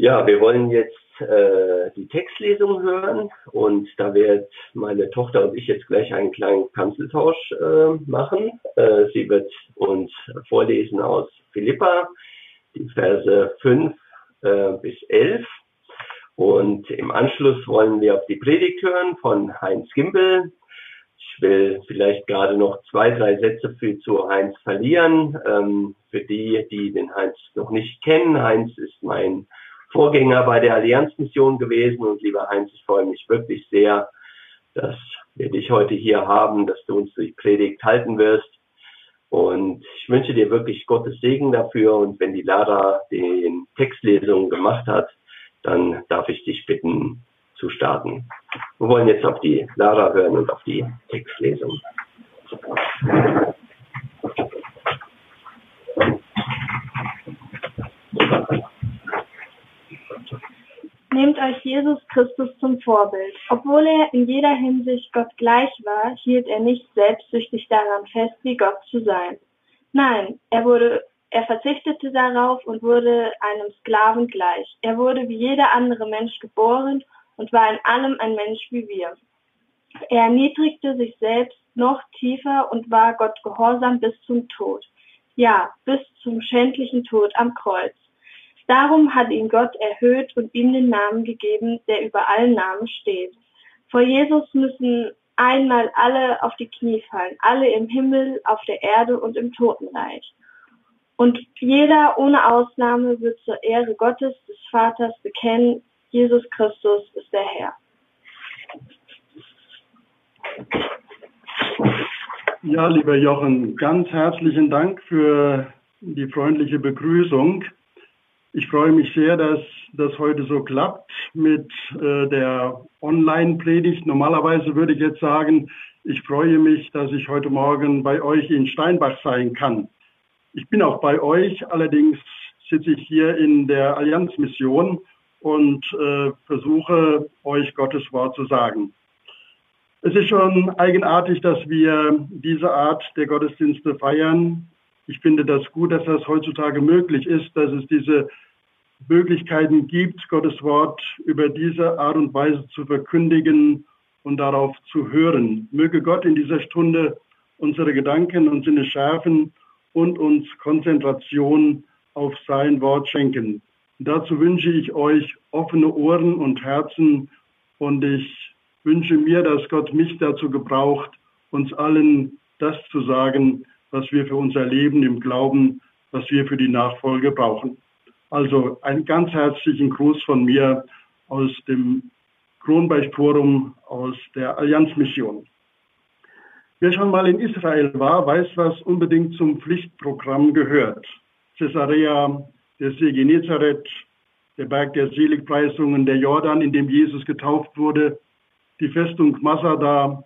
Ja, wir wollen jetzt äh, die Textlesung hören und da wird meine Tochter und ich jetzt gleich einen kleinen Kanzeltausch äh, machen. Äh, sie wird uns vorlesen aus Philippa, die Verse 5 äh, bis 11 und im Anschluss wollen wir auf die Predigt hören von Heinz Gimbel. Ich will vielleicht gerade noch zwei, drei Sätze für zu Heinz verlieren. Ähm, für die, die den Heinz noch nicht kennen, Heinz ist mein Vorgänger bei der Allianzmission gewesen. Und lieber Heinz, ich freue mich wirklich sehr, dass wir dich heute hier haben, dass du uns die Predigt halten wirst. Und ich wünsche dir wirklich Gottes Segen dafür. Und wenn die Lara den Textlesungen gemacht hat, dann darf ich dich bitten zu starten. Wir wollen jetzt auf die Lara hören und auf die Textlesung. Nehmt euch Jesus Christus zum Vorbild. Obwohl er in jeder Hinsicht Gott gleich war, hielt er nicht selbstsüchtig daran fest, wie Gott zu sein. Nein, er wurde, er verzichtete darauf und wurde einem Sklaven gleich. Er wurde wie jeder andere Mensch geboren und war in allem ein Mensch wie wir. Er erniedrigte sich selbst noch tiefer und war Gott gehorsam bis zum Tod. Ja, bis zum schändlichen Tod am Kreuz. Darum hat ihn Gott erhöht und ihm den Namen gegeben, der über allen Namen steht. Vor Jesus müssen einmal alle auf die Knie fallen, alle im Himmel, auf der Erde und im Totenreich. Und jeder ohne Ausnahme wird zur Ehre Gottes, des Vaters bekennen, Jesus Christus ist der Herr. Ja, lieber Jochen, ganz herzlichen Dank für die freundliche Begrüßung. Ich freue mich sehr, dass das heute so klappt mit äh, der Online-Predigt. Normalerweise würde ich jetzt sagen, ich freue mich, dass ich heute Morgen bei euch in Steinbach sein kann. Ich bin auch bei euch, allerdings sitze ich hier in der Allianzmission und äh, versuche euch Gottes Wort zu sagen. Es ist schon eigenartig, dass wir diese Art der Gottesdienste feiern ich finde das gut, dass das heutzutage möglich ist, dass es diese Möglichkeiten gibt, Gottes Wort über diese Art und Weise zu verkündigen und darauf zu hören. Möge Gott in dieser Stunde unsere Gedanken und Sinne schärfen und uns Konzentration auf sein Wort schenken. dazu wünsche ich euch offene Ohren und Herzen und ich wünsche mir, dass Gott mich dazu gebraucht, uns allen das zu sagen, was wir für unser Leben im Glauben, was wir für die Nachfolge brauchen. Also einen ganz herzlichen Gruß von mir aus dem Kronberg Forum aus der Allianzmission. Wer schon mal in Israel war, weiß, was unbedingt zum Pflichtprogramm gehört. Caesarea, der See Genezareth, der Berg der Seligpreisungen, der Jordan, in dem Jesus getauft wurde, die Festung Masada,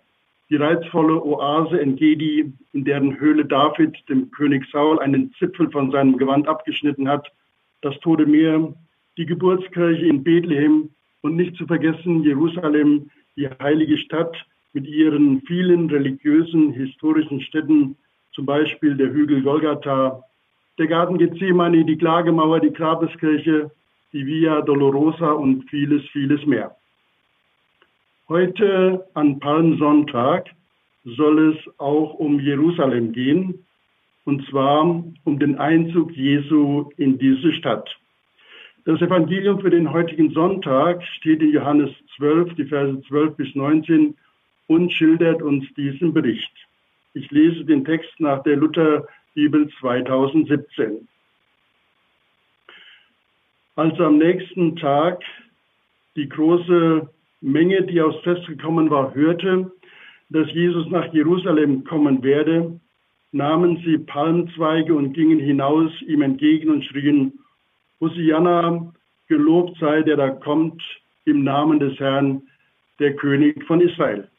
die reizvolle Oase Engedi, in deren Höhle David dem König Saul einen Zipfel von seinem Gewand abgeschnitten hat, das Tote Meer, die Geburtskirche in Bethlehem und nicht zu vergessen Jerusalem, die heilige Stadt mit ihren vielen religiösen, historischen Städten, zum Beispiel der Hügel Golgatha, der Garten Gethsemane, die Klagemauer, die Grabeskirche, die Via Dolorosa und vieles, vieles mehr. Heute an Palmsonntag soll es auch um Jerusalem gehen, und zwar um den Einzug Jesu in diese Stadt. Das Evangelium für den heutigen Sonntag steht in Johannes 12, die Verse 12 bis 19 und schildert uns diesen Bericht. Ich lese den Text nach der Lutherbibel 2017. Als am nächsten Tag die große Menge, die aufs Fest gekommen war, hörte, dass Jesus nach Jerusalem kommen werde, nahmen sie Palmzweige und gingen hinaus ihm entgegen und schrien, Hosianna, gelobt sei der da kommt im Namen des Herrn, der König von Israel.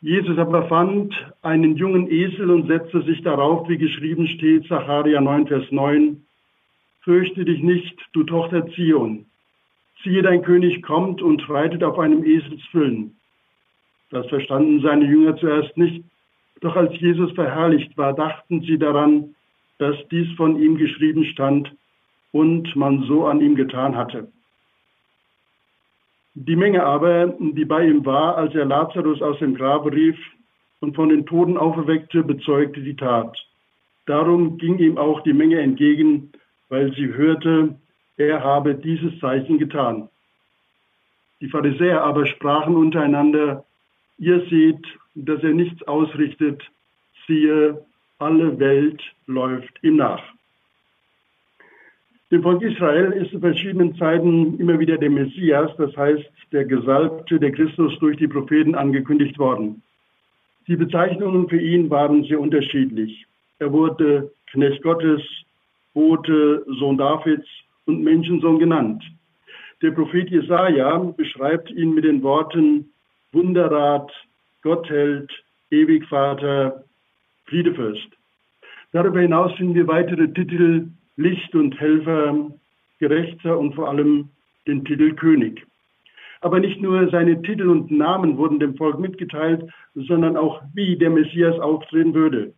Jesus aber fand einen jungen Esel und setzte sich darauf, wie geschrieben steht, Zacharia 9, Vers 9, Fürchte dich nicht, du Tochter Zion, siehe, dein König kommt und reitet auf einem Eselsfüllen. Das verstanden seine Jünger zuerst nicht. Doch als Jesus verherrlicht war, dachten sie daran, dass dies von ihm geschrieben stand. und man so an ihm getan hatte. Die Menge aber, die bei ihm war, als er Lazarus aus dem Grabe rief und von den Toten auferweckte, bezeugte die Tat. Darum ging ihm auch die Menge entgegen, weil sie hörte, er habe dieses Zeichen getan. Die Pharisäer aber sprachen untereinander, ihr seht, dass er nichts ausrichtet, siehe, alle Welt läuft ihm nach. Dem Volk Israel ist zu verschiedenen Zeiten immer wieder der Messias, das heißt der Gesalbte, der Christus durch die Propheten angekündigt worden. Die Bezeichnungen für ihn waren sehr unterschiedlich. Er wurde Knecht Gottes, Bote, Sohn Davids und Menschensohn genannt. Der Prophet Jesaja beschreibt ihn mit den Worten Wunderrat, Gottheld, Ewigvater, Friedefürst. Darüber hinaus finden wir weitere Titel Licht und Helfer, Gerechter und vor allem den Titel König. Aber nicht nur seine Titel und Namen wurden dem Volk mitgeteilt, sondern auch wie der Messias auftreten würde.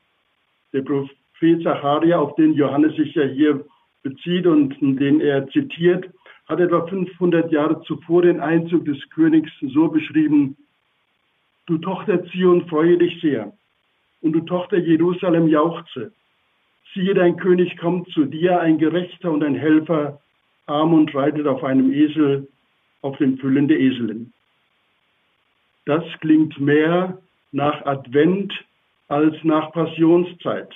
Der Prophet Zacharia, auf den Johannes sich ja hier bezieht und den er zitiert, hat etwa 500 Jahre zuvor den Einzug des Königs so beschrieben, Du Tochter Zion, freue dich sehr, und du Tochter Jerusalem jauchze. Siehe, dein König kommt zu dir, ein Gerechter und ein Helfer, arm und reitet auf einem Esel, auf dem Füllen der Eselin. Das klingt mehr nach Advent als nach Passionszeit.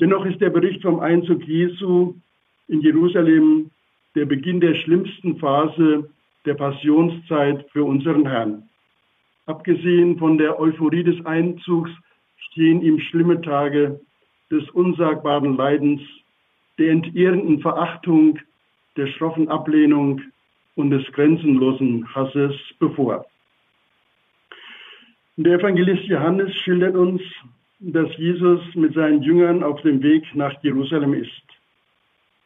Dennoch ist der Bericht vom Einzug Jesu in Jerusalem der Beginn der schlimmsten Phase der Passionszeit für unseren Herrn. Abgesehen von der Euphorie des Einzugs stehen ihm schlimme Tage des unsagbaren Leidens, der entehrenden Verachtung, der schroffen Ablehnung und des grenzenlosen Hasses bevor. Der Evangelist Johannes schildert uns, dass Jesus mit seinen Jüngern auf dem Weg nach Jerusalem ist.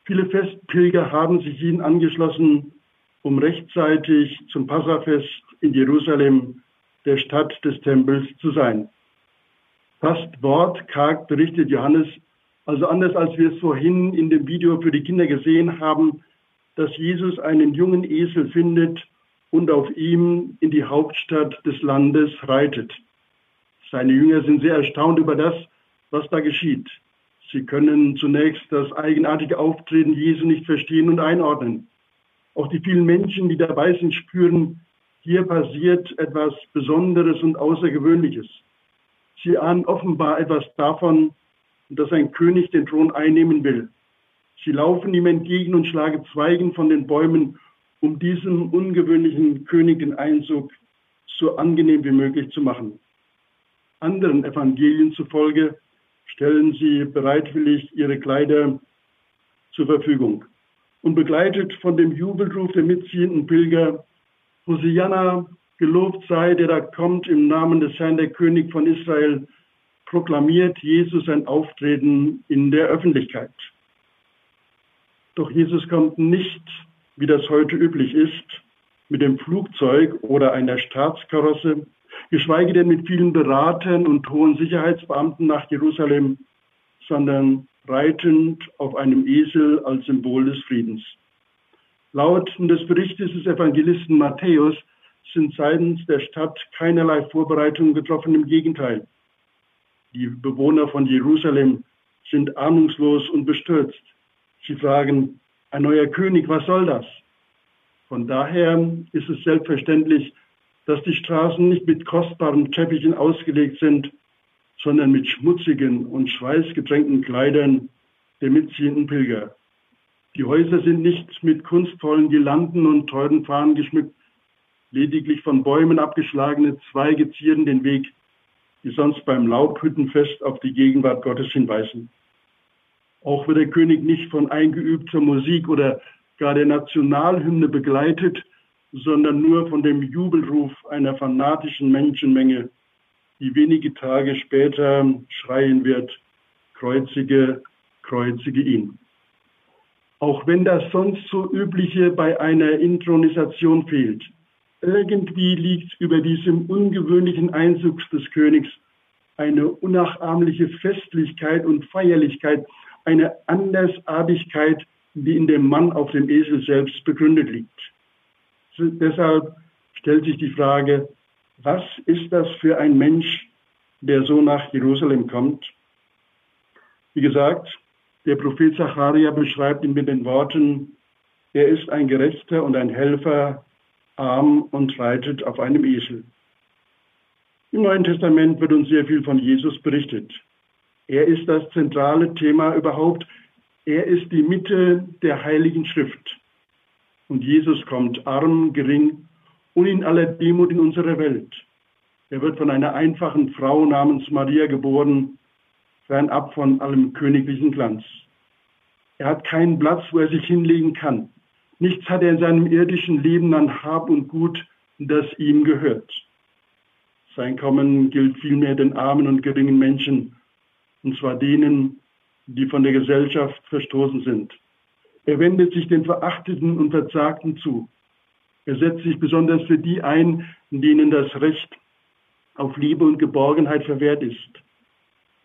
Viele Festpilger haben sich ihnen angeschlossen, um rechtzeitig zum Passafest in Jerusalem, der Stadt des Tempels, zu sein. Fast wortkarg berichtet Johannes, also anders als wir es vorhin in dem Video für die Kinder gesehen haben, dass Jesus einen jungen Esel findet und auf ihm in die Hauptstadt des Landes reitet. Seine Jünger sind sehr erstaunt über das, was da geschieht. Sie können zunächst das eigenartige Auftreten Jesu nicht verstehen und einordnen. Auch die vielen Menschen, die dabei sind, spüren, hier passiert etwas Besonderes und Außergewöhnliches. Sie ahnen offenbar etwas davon, dass ein König den Thron einnehmen will. Sie laufen ihm entgegen und schlagen Zweigen von den Bäumen, um diesem ungewöhnlichen König den Einzug so angenehm wie möglich zu machen. Anderen Evangelien zufolge stellen sie bereitwillig ihre Kleider zur Verfügung. Und begleitet von dem Jubelruf der mitziehenden Pilger, Hosianna, Gelobt sei, der da kommt im Namen des Herrn, der König von Israel, proklamiert Jesus sein Auftreten in der Öffentlichkeit. Doch Jesus kommt nicht, wie das heute üblich ist, mit dem Flugzeug oder einer Staatskarosse, geschweige denn mit vielen Beratern und hohen Sicherheitsbeamten nach Jerusalem, sondern reitend auf einem Esel als Symbol des Friedens. Laut des Berichtes des Evangelisten Matthäus sind seitens der Stadt keinerlei Vorbereitungen getroffen, im Gegenteil. Die Bewohner von Jerusalem sind ahnungslos und bestürzt. Sie fragen, ein neuer König, was soll das? Von daher ist es selbstverständlich, dass die Straßen nicht mit kostbaren Teppichen ausgelegt sind, sondern mit schmutzigen und schweißgetränkten Kleidern der mitziehenden Pilger. Die Häuser sind nicht mit kunstvollen Girlanden und teuren Fahnen geschmückt, Lediglich von Bäumen abgeschlagene Zweige zieren den Weg, die sonst beim Laubhüttenfest auf die Gegenwart Gottes hinweisen. Auch wird der König nicht von eingeübter Musik oder gar der Nationalhymne begleitet, sondern nur von dem Jubelruf einer fanatischen Menschenmenge, die wenige Tage später schreien wird, kreuzige, kreuzige ihn. Auch wenn das sonst so übliche bei einer Intronisation fehlt, irgendwie liegt über diesem ungewöhnlichen Einzug des Königs eine unnachahmliche Festlichkeit und Feierlichkeit, eine Andersartigkeit, die in dem Mann auf dem Esel selbst begründet liegt. Deshalb stellt sich die Frage, was ist das für ein Mensch, der so nach Jerusalem kommt? Wie gesagt, der Prophet Zacharia beschreibt ihn mit den Worten, er ist ein Gerechter und ein Helfer, arm und reitet auf einem Esel. Im Neuen Testament wird uns sehr viel von Jesus berichtet. Er ist das zentrale Thema überhaupt. Er ist die Mitte der Heiligen Schrift. Und Jesus kommt arm, gering und in aller Demut in unsere Welt. Er wird von einer einfachen Frau namens Maria geboren, fernab von allem königlichen Glanz. Er hat keinen Platz, wo er sich hinlegen kann. Nichts hat er in seinem irdischen Leben an Hab und Gut, das ihm gehört. Sein Kommen gilt vielmehr den armen und geringen Menschen, und zwar denen, die von der Gesellschaft verstoßen sind. Er wendet sich den Verachteten und Verzagten zu. Er setzt sich besonders für die ein, denen das Recht auf Liebe und Geborgenheit verwehrt ist.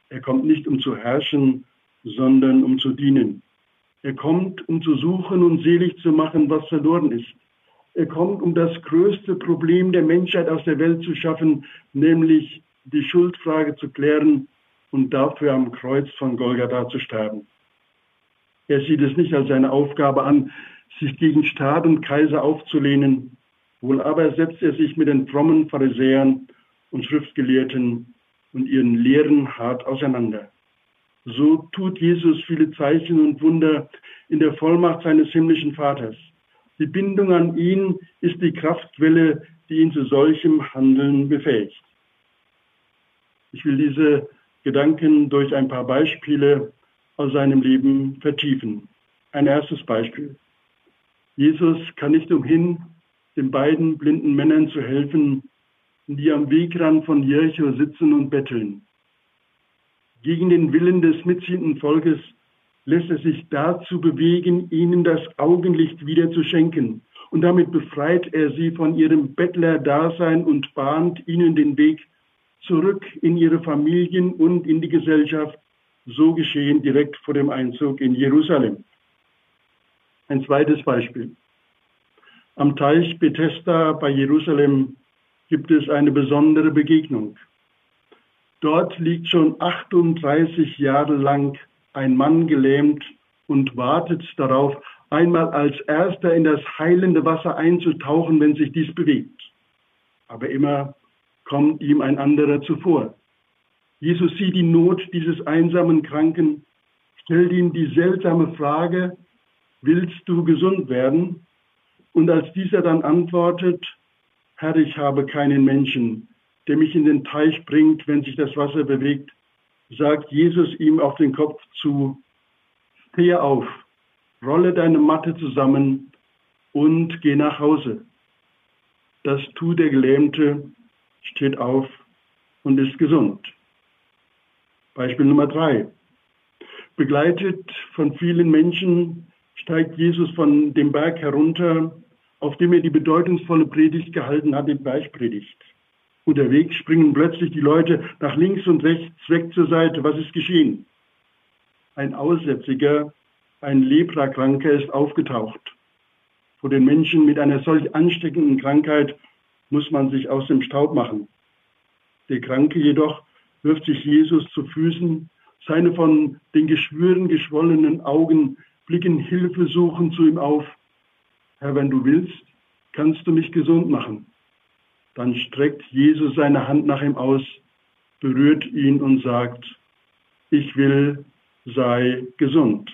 Er kommt nicht, um zu herrschen, sondern um zu dienen. Er kommt, um zu suchen und selig zu machen, was verloren ist. Er kommt, um das größte Problem der Menschheit aus der Welt zu schaffen, nämlich die Schuldfrage zu klären und dafür am Kreuz von Golgatha zu sterben. Er sieht es nicht als seine Aufgabe an, sich gegen Staat und Kaiser aufzulehnen. Wohl aber setzt er sich mit den frommen Pharisäern und Schriftgelehrten und ihren Lehren hart auseinander. So tut Jesus viele Zeichen und Wunder in der Vollmacht seines himmlischen Vaters. Die Bindung an ihn ist die Kraftquelle, die ihn zu solchem Handeln befähigt. Ich will diese Gedanken durch ein paar Beispiele aus seinem Leben vertiefen. Ein erstes Beispiel. Jesus kann nicht umhin, den beiden blinden Männern zu helfen, die am Wegrand von Jericho sitzen und betteln. Gegen den Willen des mitziehenden Volkes lässt er sich dazu bewegen, ihnen das Augenlicht wieder zu schenken. Und damit befreit er sie von ihrem Bettlerdasein und bahnt ihnen den Weg zurück in ihre Familien und in die Gesellschaft, so geschehen direkt vor dem Einzug in Jerusalem. Ein zweites Beispiel. Am Teich Bethesda bei Jerusalem gibt es eine besondere Begegnung. Dort liegt schon 38 Jahre lang ein Mann gelähmt und wartet darauf, einmal als erster in das heilende Wasser einzutauchen, wenn sich dies bewegt. Aber immer kommt ihm ein anderer zuvor. Jesus sieht die Not dieses einsamen Kranken, stellt ihm die seltsame Frage, willst du gesund werden? Und als dieser dann antwortet, Herr, ich habe keinen Menschen, der mich in den Teich bringt, wenn sich das Wasser bewegt, sagt Jesus ihm auf den Kopf zu, stehe auf, rolle deine Matte zusammen und geh nach Hause. Das tut der Gelähmte steht auf und ist gesund. Beispiel Nummer drei. Begleitet von vielen Menschen steigt Jesus von dem Berg herunter, auf dem er die bedeutungsvolle Predigt gehalten hat, die Bergpredigt. Unterwegs springen plötzlich die Leute nach links und rechts weg zur Seite. Was ist geschehen? Ein Aussätziger, ein Leprakranker ist aufgetaucht. Vor den Menschen mit einer solch ansteckenden Krankheit muss man sich aus dem Staub machen. Der Kranke jedoch wirft sich Jesus zu Füßen, seine von den Geschwüren geschwollenen Augen blicken hilfesuchend zu ihm auf. Herr, wenn du willst, kannst du mich gesund machen. Dann streckt Jesus seine Hand nach ihm aus, berührt ihn und sagt, ich will, sei gesund.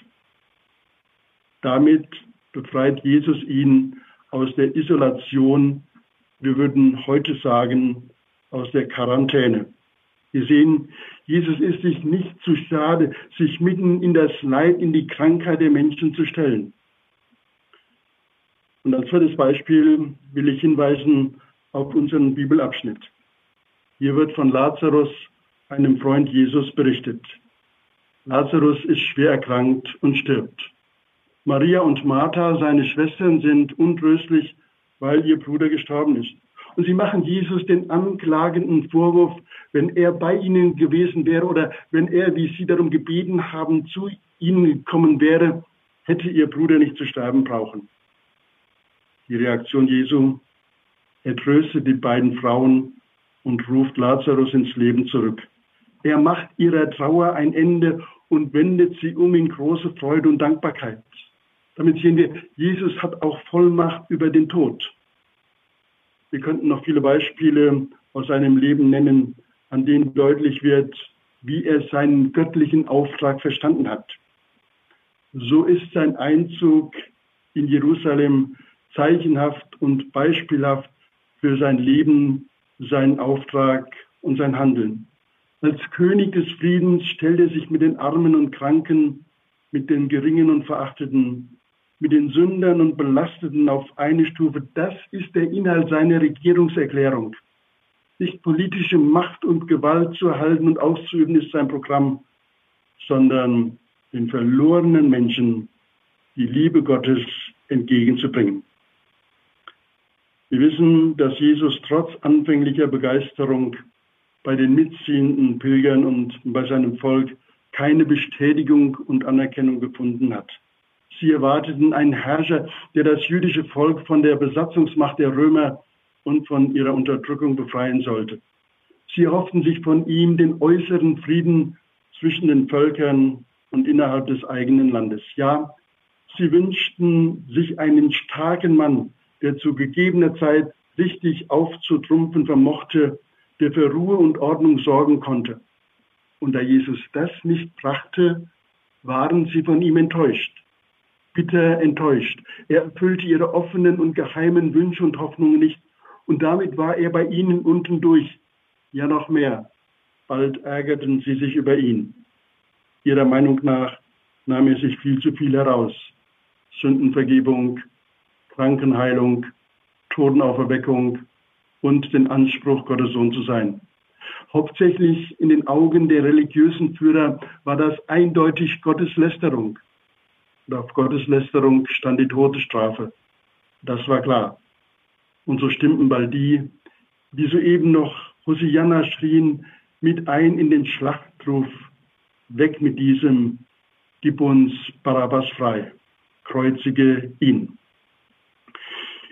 Damit befreit Jesus ihn aus der Isolation wir würden heute sagen, aus der Quarantäne. Wir sehen, Jesus ist sich nicht zu schade, sich mitten in das Leid, in die Krankheit der Menschen zu stellen. Und als zweites Beispiel will ich hinweisen auf unseren Bibelabschnitt. Hier wird von Lazarus, einem Freund Jesus, berichtet. Lazarus ist schwer erkrankt und stirbt. Maria und Martha, seine Schwestern, sind untröstlich weil ihr Bruder gestorben ist. Und sie machen Jesus den anklagenden Vorwurf, wenn er bei ihnen gewesen wäre oder wenn er, wie sie darum gebeten haben, zu ihnen gekommen wäre, hätte ihr Bruder nicht zu sterben brauchen. Die Reaktion Jesu, er tröstet die beiden Frauen und ruft Lazarus ins Leben zurück. Er macht ihrer Trauer ein Ende und wendet sie um in große Freude und Dankbarkeit. Damit sehen wir, Jesus hat auch Vollmacht über den Tod. Wir könnten noch viele Beispiele aus seinem Leben nennen, an denen deutlich wird, wie er seinen göttlichen Auftrag verstanden hat. So ist sein Einzug in Jerusalem zeichenhaft und beispielhaft für sein Leben, seinen Auftrag und sein Handeln. Als König des Friedens stellt er sich mit den Armen und Kranken, mit den Geringen und Verachteten, mit den Sündern und Belasteten auf eine Stufe. Das ist der Inhalt seiner Regierungserklärung. Nicht politische Macht und Gewalt zu erhalten und auszuüben ist sein Programm, sondern den verlorenen Menschen die Liebe Gottes entgegenzubringen. Wir wissen, dass Jesus trotz anfänglicher Begeisterung bei den mitziehenden Pilgern und bei seinem Volk keine Bestätigung und Anerkennung gefunden hat. Sie erwarteten einen Herrscher, der das jüdische Volk von der Besatzungsmacht der Römer und von ihrer Unterdrückung befreien sollte. Sie hofften sich von ihm den äußeren Frieden zwischen den Völkern und innerhalb des eigenen Landes. Ja, sie wünschten sich einen starken Mann, der zu gegebener Zeit richtig aufzutrumpfen vermochte, der für Ruhe und Ordnung sorgen konnte. Und da Jesus das nicht brachte, waren sie von ihm enttäuscht bitter enttäuscht. Er erfüllte ihre offenen und geheimen Wünsche und Hoffnungen nicht. Und damit war er bei ihnen unten durch. Ja, noch mehr. Bald ärgerten sie sich über ihn. Ihrer Meinung nach nahm er sich viel zu viel heraus. Sündenvergebung, Krankenheilung, Totenauferweckung und den Anspruch, Gottes Sohn zu sein. Hauptsächlich in den Augen der religiösen Führer war das eindeutig Gotteslästerung und auf Gotteslästerung stand die Todesstrafe. Das war klar. Und so stimmten bald die, die soeben noch Hosianna schrien, mit ein in den Schlachtruf, weg mit diesem, gib uns Barabbas frei, kreuzige ihn.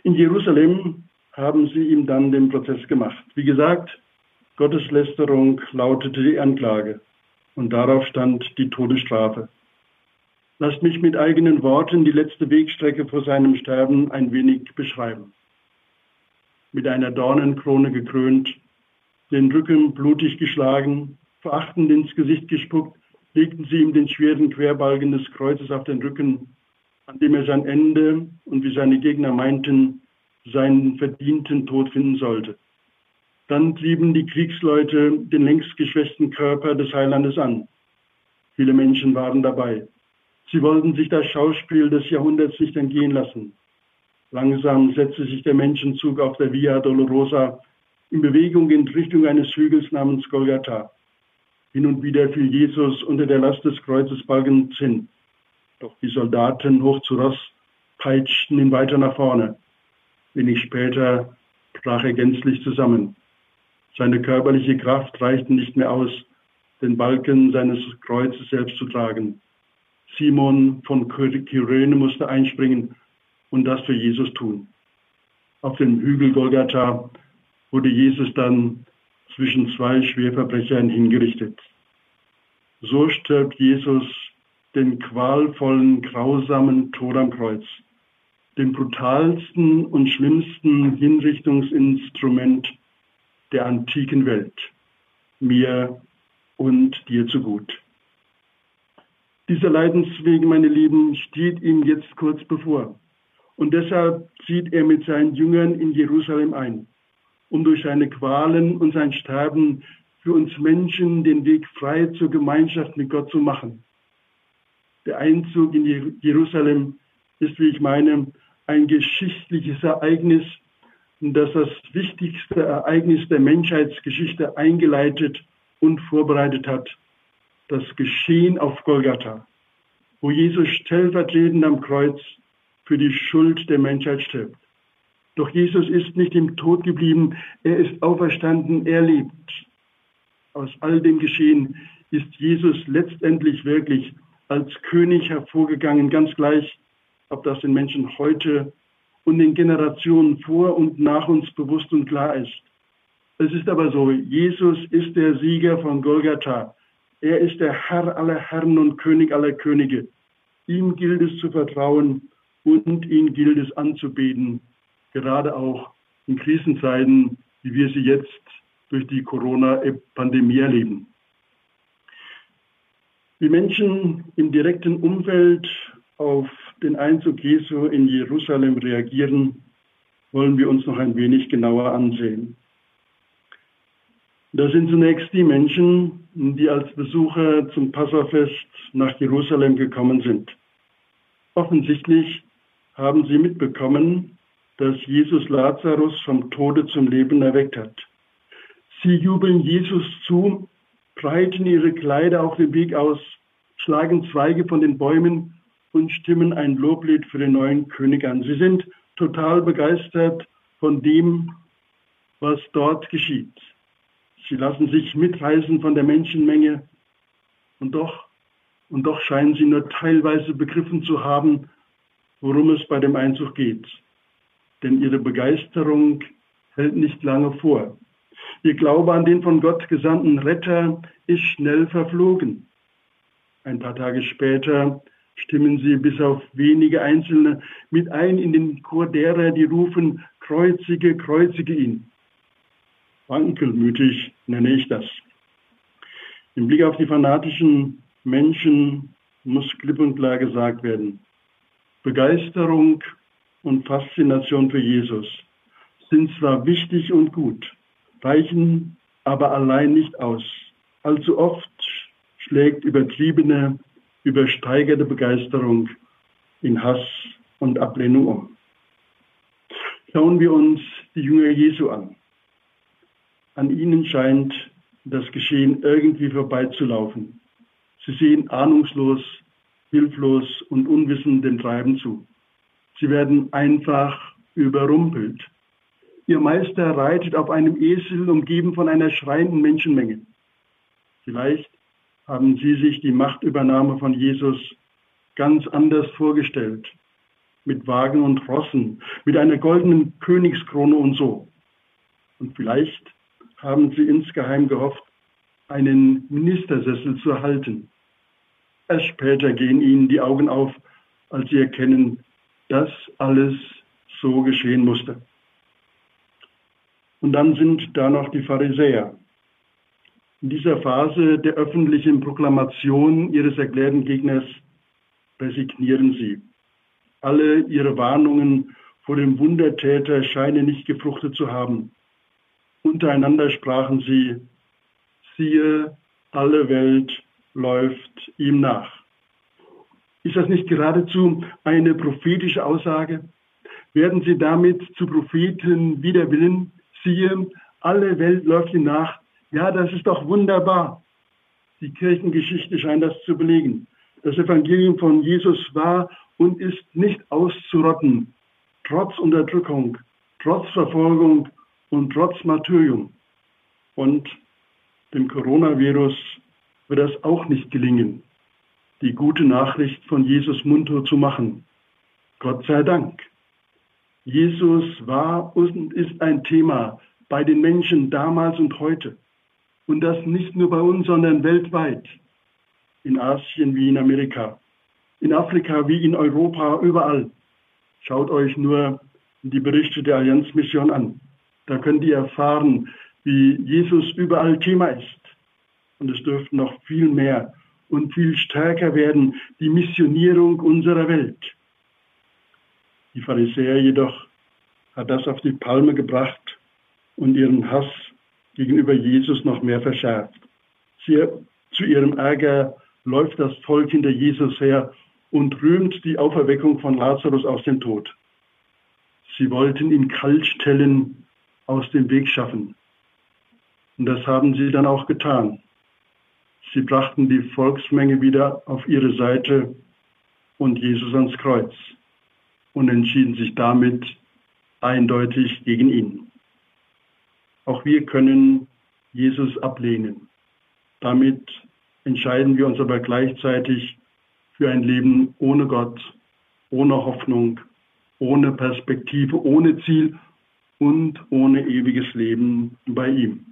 In Jerusalem haben sie ihm dann den Prozess gemacht. Wie gesagt, Gotteslästerung lautete die Anklage und darauf stand die Todesstrafe. Lasst mich mit eigenen Worten die letzte Wegstrecke vor seinem Sterben ein wenig beschreiben. Mit einer Dornenkrone gekrönt, den Rücken blutig geschlagen, verachtend ins Gesicht gespuckt, legten sie ihm den schweren Querbalken des Kreuzes auf den Rücken, an dem er sein Ende und wie seine Gegner meinten, seinen verdienten Tod finden sollte. Dann trieben die Kriegsleute den längst geschwächten Körper des Heilandes an. Viele Menschen waren dabei. Sie wollten sich das Schauspiel des Jahrhunderts nicht entgehen lassen. Langsam setzte sich der Menschenzug auf der Via Dolorosa in Bewegung in Richtung eines Hügels namens Golgatha. Hin und wieder fiel Jesus unter der Last des Kreuzes Balkens hin. Doch die Soldaten hoch zu Ross peitschten ihn weiter nach vorne. Wenig später brach er gänzlich zusammen. Seine körperliche Kraft reichte nicht mehr aus, den Balken seines Kreuzes selbst zu tragen. Simon von Kyrene musste einspringen und das für Jesus tun. Auf dem Hügel Golgatha wurde Jesus dann zwischen zwei Schwerverbrechern hingerichtet. So stirbt Jesus den qualvollen, grausamen Tod am Kreuz, dem brutalsten und schlimmsten Hinrichtungsinstrument der antiken Welt, mir und dir zu gut. Dieser Leidensweg, meine Lieben, steht ihm jetzt kurz bevor. Und deshalb zieht er mit seinen Jüngern in Jerusalem ein, um durch seine Qualen und sein Sterben für uns Menschen den Weg frei zur Gemeinschaft mit Gott zu machen. Der Einzug in Jerusalem ist, wie ich meine, ein geschichtliches Ereignis, das das wichtigste Ereignis der Menschheitsgeschichte eingeleitet und vorbereitet hat das Geschehen auf Golgatha, wo Jesus stellvertretend am Kreuz für die Schuld der Menschheit stirbt. Doch Jesus ist nicht im Tod geblieben, er ist auferstanden, er lebt. Aus all dem Geschehen ist Jesus letztendlich wirklich als König hervorgegangen, ganz gleich, ob das den Menschen heute und den Generationen vor und nach uns bewusst und klar ist. Es ist aber so, Jesus ist der Sieger von Golgatha. Er ist der Herr aller Herren und König aller Könige. Ihm gilt es zu vertrauen und ihn gilt es anzubeten, gerade auch in Krisenzeiten, wie wir sie jetzt durch die Corona-Pandemie erleben. Wie Menschen im direkten Umfeld auf den Einzug Jesu in Jerusalem reagieren, wollen wir uns noch ein wenig genauer ansehen. Das sind zunächst die Menschen, die als Besucher zum Passafest nach Jerusalem gekommen sind. Offensichtlich haben sie mitbekommen, dass Jesus Lazarus vom Tode zum Leben erweckt hat. Sie jubeln Jesus zu, breiten ihre Kleider auf dem Weg aus, schlagen Zweige von den Bäumen und stimmen ein Loblied für den neuen König an. Sie sind total begeistert von dem, was dort geschieht. Sie lassen sich mitreißen von der Menschenmenge und doch, und doch scheinen sie nur teilweise begriffen zu haben, worum es bei dem Einzug geht. Denn ihre Begeisterung hält nicht lange vor. Ihr Glaube an den von Gott gesandten Retter ist schnell verflogen. Ein paar Tage später stimmen sie bis auf wenige Einzelne mit ein in den Chor derer, die rufen, kreuzige, kreuzige ihn. Wankelmütig nenne ich das. Im Blick auf die fanatischen Menschen muss klipp und klar gesagt werden, Begeisterung und Faszination für Jesus sind zwar wichtig und gut, reichen aber allein nicht aus. Allzu oft schlägt übertriebene übersteigerte Begeisterung in Hass und Ablehnung um. Schauen wir uns die Jünger Jesu an. An ihnen scheint das Geschehen irgendwie vorbeizulaufen. Sie sehen ahnungslos, hilflos und unwissend dem Treiben zu. Sie werden einfach überrumpelt. Ihr Meister reitet auf einem Esel, umgeben von einer schreienden Menschenmenge. Vielleicht haben sie sich die Machtübernahme von Jesus ganz anders vorgestellt. Mit Wagen und Rossen, mit einer goldenen Königskrone und so. Und vielleicht haben sie insgeheim gehofft, einen Ministersessel zu erhalten. Erst später gehen ihnen die Augen auf, als sie erkennen, dass alles so geschehen musste. Und dann sind da noch die Pharisäer, in dieser Phase der öffentlichen Proklamation ihres erklärten Gegners resignieren sie. Alle ihre Warnungen vor dem Wundertäter scheinen nicht gefruchtet zu haben. Untereinander sprachen sie, siehe, alle Welt läuft ihm nach. Ist das nicht geradezu eine prophetische Aussage? Werden sie damit zu Propheten wider Willen? Siehe, alle Welt läuft ihm nach, ja, das ist doch wunderbar. Die Kirchengeschichte scheint das zu belegen. Das Evangelium von Jesus war und ist nicht auszurotten, trotz Unterdrückung, trotz Verfolgung und trotz Martyrium. Und dem Coronavirus wird das auch nicht gelingen, die gute Nachricht von Jesus munter zu machen. Gott sei Dank. Jesus war und ist ein Thema bei den Menschen damals und heute. Und das nicht nur bei uns, sondern weltweit. In Asien wie in Amerika. In Afrika wie in Europa, überall. Schaut euch nur die Berichte der Allianzmission an. Da könnt ihr erfahren, wie Jesus überall Thema ist. Und es dürfte noch viel mehr und viel stärker werden, die Missionierung unserer Welt. Die Pharisäer jedoch hat das auf die Palme gebracht und ihren Hass gegenüber Jesus noch mehr verschärft. Sie, zu ihrem Ärger läuft das Volk hinter Jesus her und rühmt die Auferweckung von Lazarus aus dem Tod. Sie wollten ihn kaltstellen, aus dem Weg schaffen. Und das haben sie dann auch getan. Sie brachten die Volksmenge wieder auf ihre Seite und Jesus ans Kreuz und entschieden sich damit eindeutig gegen ihn. Auch wir können Jesus ablehnen. Damit entscheiden wir uns aber gleichzeitig für ein Leben ohne Gott, ohne Hoffnung, ohne Perspektive, ohne Ziel und ohne ewiges Leben bei ihm.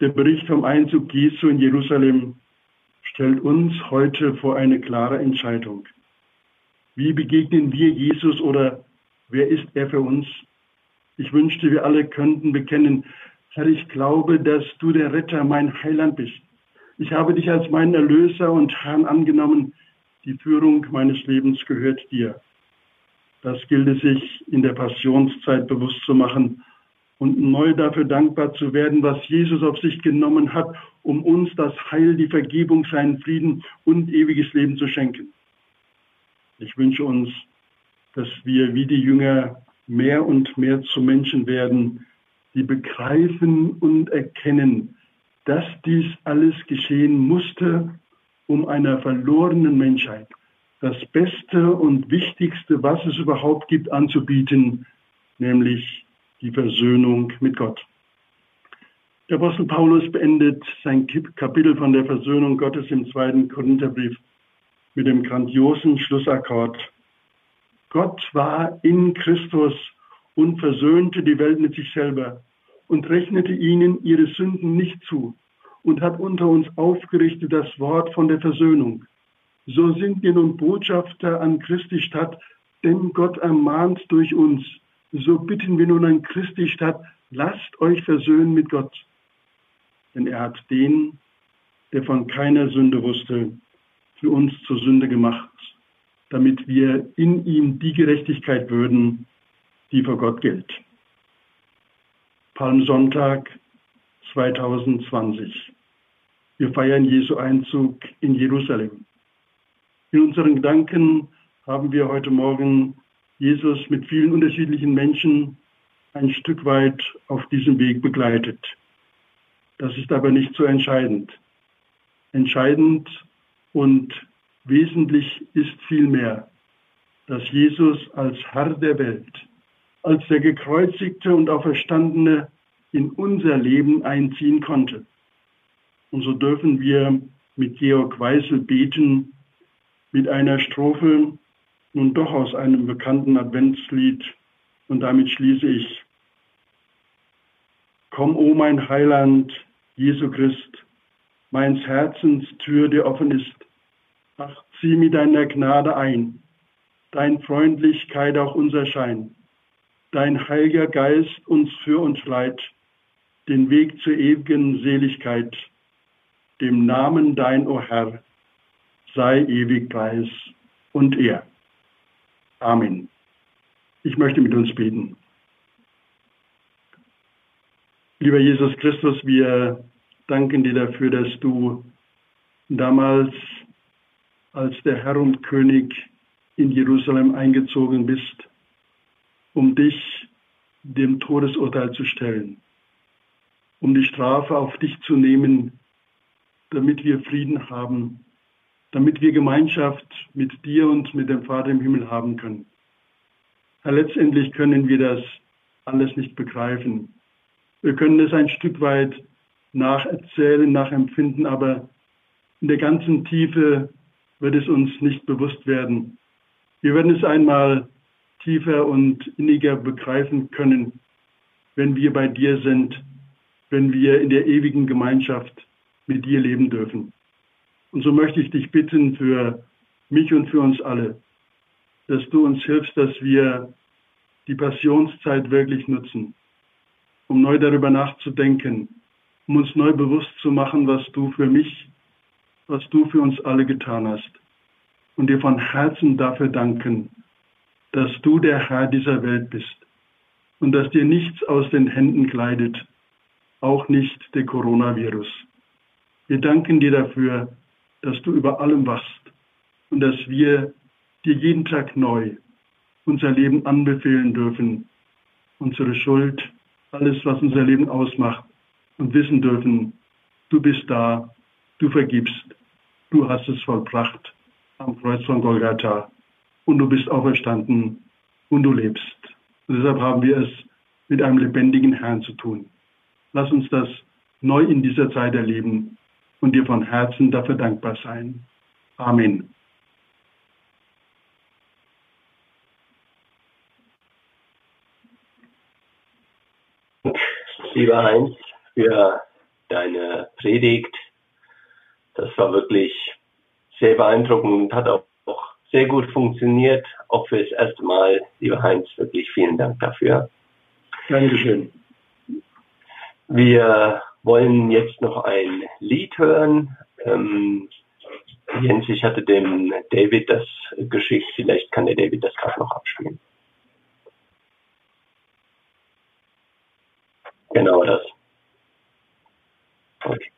Der Bericht vom Einzug Jesu in Jerusalem stellt uns heute vor eine klare Entscheidung. Wie begegnen wir Jesus oder wer ist er für uns? Ich wünschte, wir alle könnten bekennen, Herr, ich glaube, dass du der Retter, mein Heiland bist. Ich habe dich als meinen Erlöser und Herrn angenommen. Die Führung meines Lebens gehört dir. Das gilt es sich in der Passionszeit bewusst zu machen und neu dafür dankbar zu werden, was Jesus auf sich genommen hat, um uns das Heil, die Vergebung, seinen Frieden und ewiges Leben zu schenken. Ich wünsche uns, dass wir wie die Jünger mehr und mehr zu Menschen werden, die begreifen und erkennen, dass dies alles geschehen musste, um einer verlorenen Menschheit das Beste und Wichtigste, was es überhaupt gibt, anzubieten, nämlich die Versöhnung mit Gott. Der Apostel Paulus beendet sein Kapitel von der Versöhnung Gottes im zweiten Korintherbrief mit dem grandiosen Schlussakkord. Gott war in Christus und versöhnte die Welt mit sich selber und rechnete ihnen ihre Sünden nicht zu und hat unter uns aufgerichtet das Wort von der Versöhnung. So sind wir nun Botschafter an Christi Stadt, denn Gott ermahnt durch uns. So bitten wir nun an Christi Stadt, lasst euch versöhnen mit Gott. Denn er hat den, der von keiner Sünde wusste, für uns zur Sünde gemacht, damit wir in ihm die Gerechtigkeit würden, die vor Gott gilt. Palmsonntag 2020. Wir feiern Jesu Einzug in Jerusalem. In unseren Gedanken haben wir heute Morgen Jesus mit vielen unterschiedlichen Menschen ein Stück weit auf diesem Weg begleitet. Das ist aber nicht so entscheidend. Entscheidend und wesentlich ist vielmehr, dass Jesus als Herr der Welt, als der gekreuzigte und auferstandene in unser Leben einziehen konnte. Und so dürfen wir mit Georg Weisel beten, mit einer Strophe, nun doch aus einem bekannten Adventslied, und damit schließe ich. Komm, o mein Heiland, Jesu Christ, meins Herzens Tür, dir offen ist. Ach, zieh mit deiner Gnade ein, dein Freundlichkeit auch unser Schein, dein heiliger Geist uns für uns leit, den Weg zur ewigen Seligkeit dem Namen dein, o Herr, sei ewig Preis und Ehr. Amen. Ich möchte mit uns beten. Lieber Jesus Christus, wir danken dir dafür, dass du damals als der Herr und König in Jerusalem eingezogen bist, um dich dem Todesurteil zu stellen, um die Strafe auf dich zu nehmen, damit wir Frieden haben, damit wir Gemeinschaft mit dir und mit dem Vater im Himmel haben können. Herr, letztendlich können wir das alles nicht begreifen. Wir können es ein Stück weit nacherzählen, nachempfinden, aber in der ganzen Tiefe wird es uns nicht bewusst werden. Wir werden es einmal tiefer und inniger begreifen können, wenn wir bei dir sind, wenn wir in der ewigen Gemeinschaft mit dir leben dürfen. Und so möchte ich dich bitten für mich und für uns alle, dass du uns hilfst, dass wir die Passionszeit wirklich nutzen, um neu darüber nachzudenken, um uns neu bewusst zu machen, was du für mich, was du für uns alle getan hast. Und dir von Herzen dafür danken, dass du der Herr dieser Welt bist und dass dir nichts aus den Händen gleitet, auch nicht der Coronavirus. Wir danken dir dafür, dass du über allem wachst und dass wir dir jeden Tag neu unser Leben anbefehlen dürfen, unsere Schuld, alles, was unser Leben ausmacht und wissen dürfen, du bist da, du vergibst, du hast es vollbracht am Kreuz von Golgatha und du bist auferstanden und du lebst. Und deshalb haben wir es mit einem lebendigen Herrn zu tun. Lass uns das neu in dieser Zeit erleben und dir von Herzen dafür dankbar sein. Amen. Lieber Heinz, für deine Predigt. Das war wirklich sehr beeindruckend und hat auch, sehr gut funktioniert, auch für das erste Mal. Lieber Heinz, wirklich vielen Dank dafür. Dankeschön. Wir wollen jetzt noch ein Lied hören. Ähm, Jens, ich hatte dem David das geschickt. Vielleicht kann der David das gerade noch abspielen. Genau das. Okay.